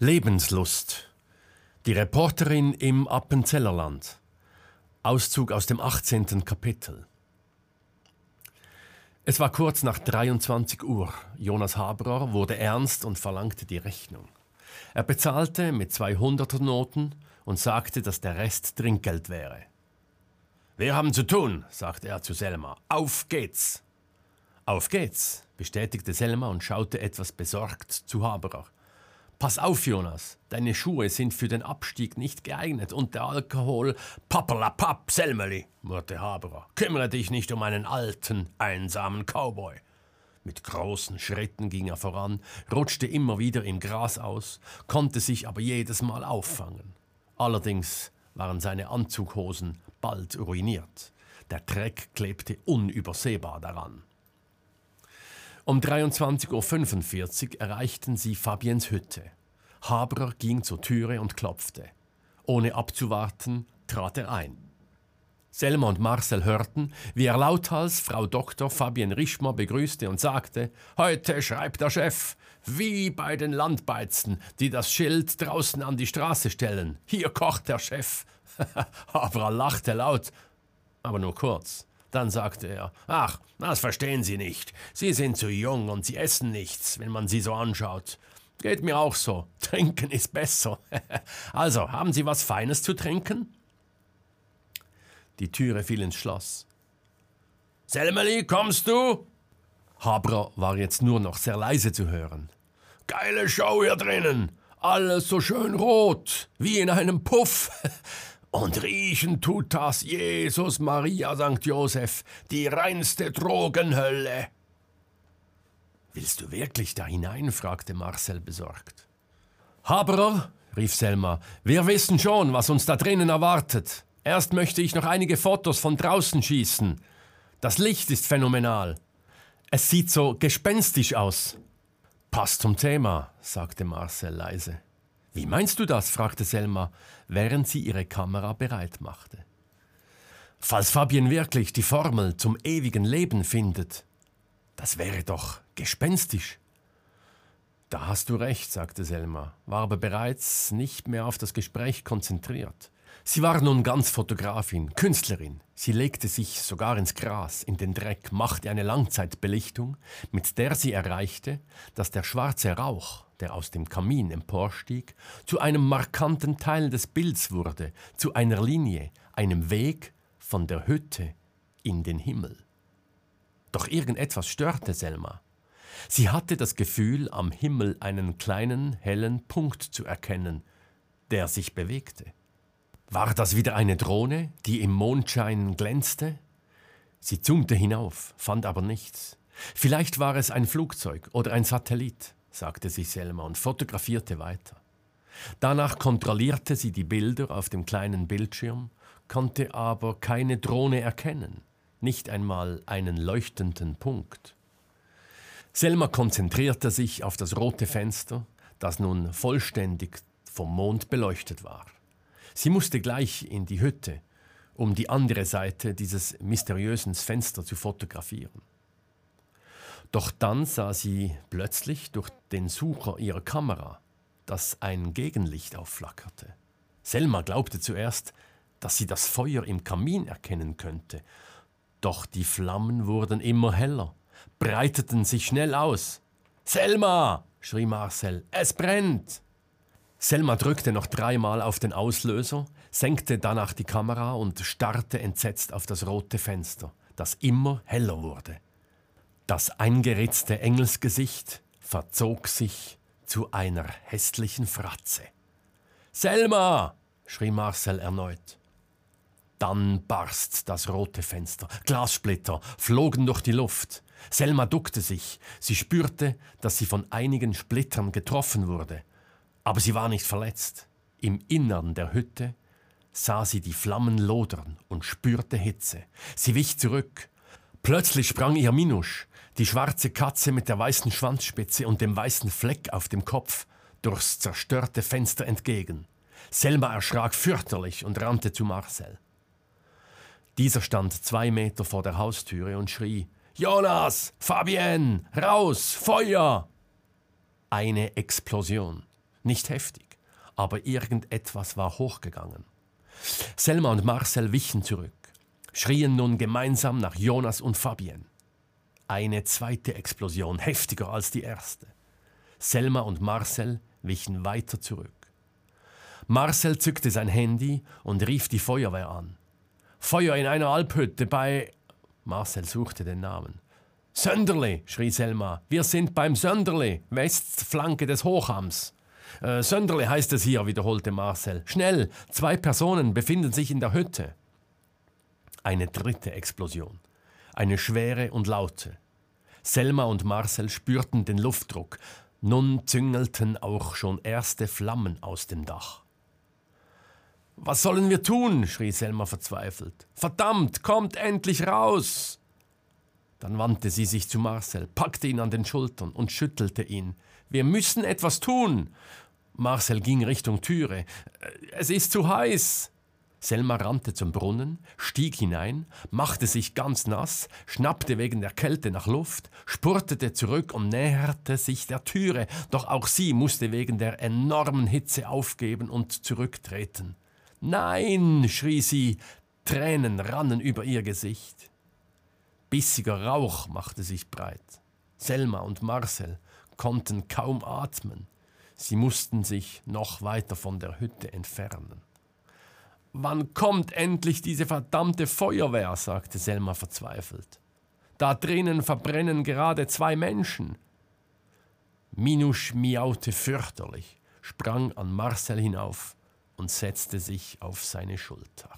Lebenslust. Die Reporterin im Appenzellerland. Auszug aus dem 18. Kapitel. Es war kurz nach 23 Uhr. Jonas Haberer wurde ernst und verlangte die Rechnung. Er bezahlte mit 200er Noten und sagte, dass der Rest Trinkgeld wäre. Wir haben zu tun, sagte er zu Selma. Auf geht's! Auf geht's, bestätigte Selma und schaute etwas besorgt zu Haberer. Pass auf, Jonas, deine Schuhe sind für den Abstieg nicht geeignet und der Alkohol. Pappelapapp, Selmeli, murrte Haberer. Kümmere dich nicht um einen alten, einsamen Cowboy. Mit großen Schritten ging er voran, rutschte immer wieder im Gras aus, konnte sich aber jedes Mal auffangen. Allerdings waren seine Anzughosen bald ruiniert. Der Dreck klebte unübersehbar daran. Um 23.45 Uhr erreichten sie Fabiens Hütte. Haberer ging zur Türe und klopfte. Ohne abzuwarten, trat er ein. Selma und Marcel hörten, wie er lauthals Frau Dr. Fabienne Rischmer begrüßte und sagte: Heute schreibt der Chef, wie bei den Landbeizen, die das Schild draußen an die Straße stellen. Hier kocht der Chef. Haberer lachte laut, aber nur kurz. Dann sagte er, ach, das verstehen Sie nicht. Sie sind zu jung und Sie essen nichts, wenn man Sie so anschaut. Geht mir auch so. Trinken ist besser. also, haben Sie was Feines zu trinken? Die Türe fiel ins Schloss. Selmeli, kommst du? Habra war jetzt nur noch sehr leise zu hören. Geile Show hier drinnen. Alles so schön rot, wie in einem Puff. Und riechen tut das Jesus Maria St. Josef, die reinste Drogenhölle. Willst du wirklich da hinein? fragte Marcel besorgt. Haberer, rief Selma, wir wissen schon, was uns da drinnen erwartet. Erst möchte ich noch einige Fotos von draußen schießen. Das Licht ist phänomenal. Es sieht so gespenstisch aus. Passt zum Thema, sagte Marcel leise. Wie meinst du das? fragte Selma, während sie ihre Kamera bereit machte. Falls Fabien wirklich die Formel zum ewigen Leben findet, das wäre doch gespenstisch. Da hast du recht, sagte Selma, war aber bereits nicht mehr auf das Gespräch konzentriert. Sie war nun ganz Fotografin, Künstlerin. Sie legte sich sogar ins Gras, in den Dreck, machte eine Langzeitbelichtung, mit der sie erreichte, dass der schwarze Rauch, der aus dem Kamin emporstieg, zu einem markanten Teil des Bilds wurde, zu einer Linie, einem Weg von der Hütte in den Himmel. Doch irgendetwas störte Selma. Sie hatte das Gefühl, am Himmel einen kleinen, hellen Punkt zu erkennen, der sich bewegte. War das wieder eine Drohne, die im Mondschein glänzte? Sie zoomte hinauf, fand aber nichts. Vielleicht war es ein Flugzeug oder ein Satellit, sagte sich Selma und fotografierte weiter. Danach kontrollierte sie die Bilder auf dem kleinen Bildschirm, konnte aber keine Drohne erkennen, nicht einmal einen leuchtenden Punkt. Selma konzentrierte sich auf das rote Fenster, das nun vollständig vom Mond beleuchtet war. Sie musste gleich in die Hütte, um die andere Seite dieses mysteriösen Fensters zu fotografieren. Doch dann sah sie plötzlich durch den Sucher ihrer Kamera, dass ein Gegenlicht aufflackerte. Selma glaubte zuerst, dass sie das Feuer im Kamin erkennen könnte, doch die Flammen wurden immer heller, breiteten sich schnell aus. Selma! schrie Marcel, es brennt! Selma drückte noch dreimal auf den Auslöser, senkte danach die Kamera und starrte entsetzt auf das rote Fenster, das immer heller wurde. Das eingeritzte Engelsgesicht verzog sich zu einer hässlichen Fratze. Selma! schrie Marcel erneut. Dann barst das rote Fenster. Glassplitter flogen durch die Luft. Selma duckte sich. Sie spürte, dass sie von einigen Splittern getroffen wurde. Aber sie war nicht verletzt. Im Innern der Hütte sah sie die Flammen lodern und spürte Hitze. Sie wich zurück. Plötzlich sprang ihr Minusch, die schwarze Katze mit der weißen Schwanzspitze und dem weißen Fleck auf dem Kopf, durchs zerstörte Fenster entgegen. Selma erschrak fürchterlich und rannte zu Marcel. Dieser stand zwei Meter vor der Haustüre und schrie: Jonas, Fabienne, raus, Feuer! Eine Explosion. Nicht heftig, aber irgendetwas war hochgegangen. Selma und Marcel wichen zurück, schrien nun gemeinsam nach Jonas und Fabienne. Eine zweite Explosion, heftiger als die erste. Selma und Marcel wichen weiter zurück. Marcel zückte sein Handy und rief die Feuerwehr an. Feuer in einer Alphütte bei. Marcel suchte den Namen. Sönderle, schrie Selma. Wir sind beim Sönderle, Westflanke des Hochhams. Äh, Sönderle heißt es hier, wiederholte Marcel. Schnell, zwei Personen befinden sich in der Hütte. Eine dritte Explosion. Eine schwere und laute. Selma und Marcel spürten den Luftdruck. Nun züngelten auch schon erste Flammen aus dem Dach. Was sollen wir tun? schrie Selma verzweifelt. Verdammt, kommt endlich raus! Dann wandte sie sich zu Marcel, packte ihn an den Schultern und schüttelte ihn. Wir müssen etwas tun! Marcel ging Richtung Türe. Es ist zu heiß! Selma rannte zum Brunnen, stieg hinein, machte sich ganz nass, schnappte wegen der Kälte nach Luft, spurtete zurück und näherte sich der Türe, doch auch sie musste wegen der enormen Hitze aufgeben und zurücktreten. Nein, schrie sie, Tränen rannen über ihr Gesicht. Bissiger Rauch machte sich breit. Selma und Marcel konnten kaum atmen. Sie mussten sich noch weiter von der Hütte entfernen. Wann kommt endlich diese verdammte Feuerwehr? sagte Selma verzweifelt. Da drinnen verbrennen gerade zwei Menschen. Minusch miaute fürchterlich, sprang an Marcel hinauf und setzte sich auf seine Schulter.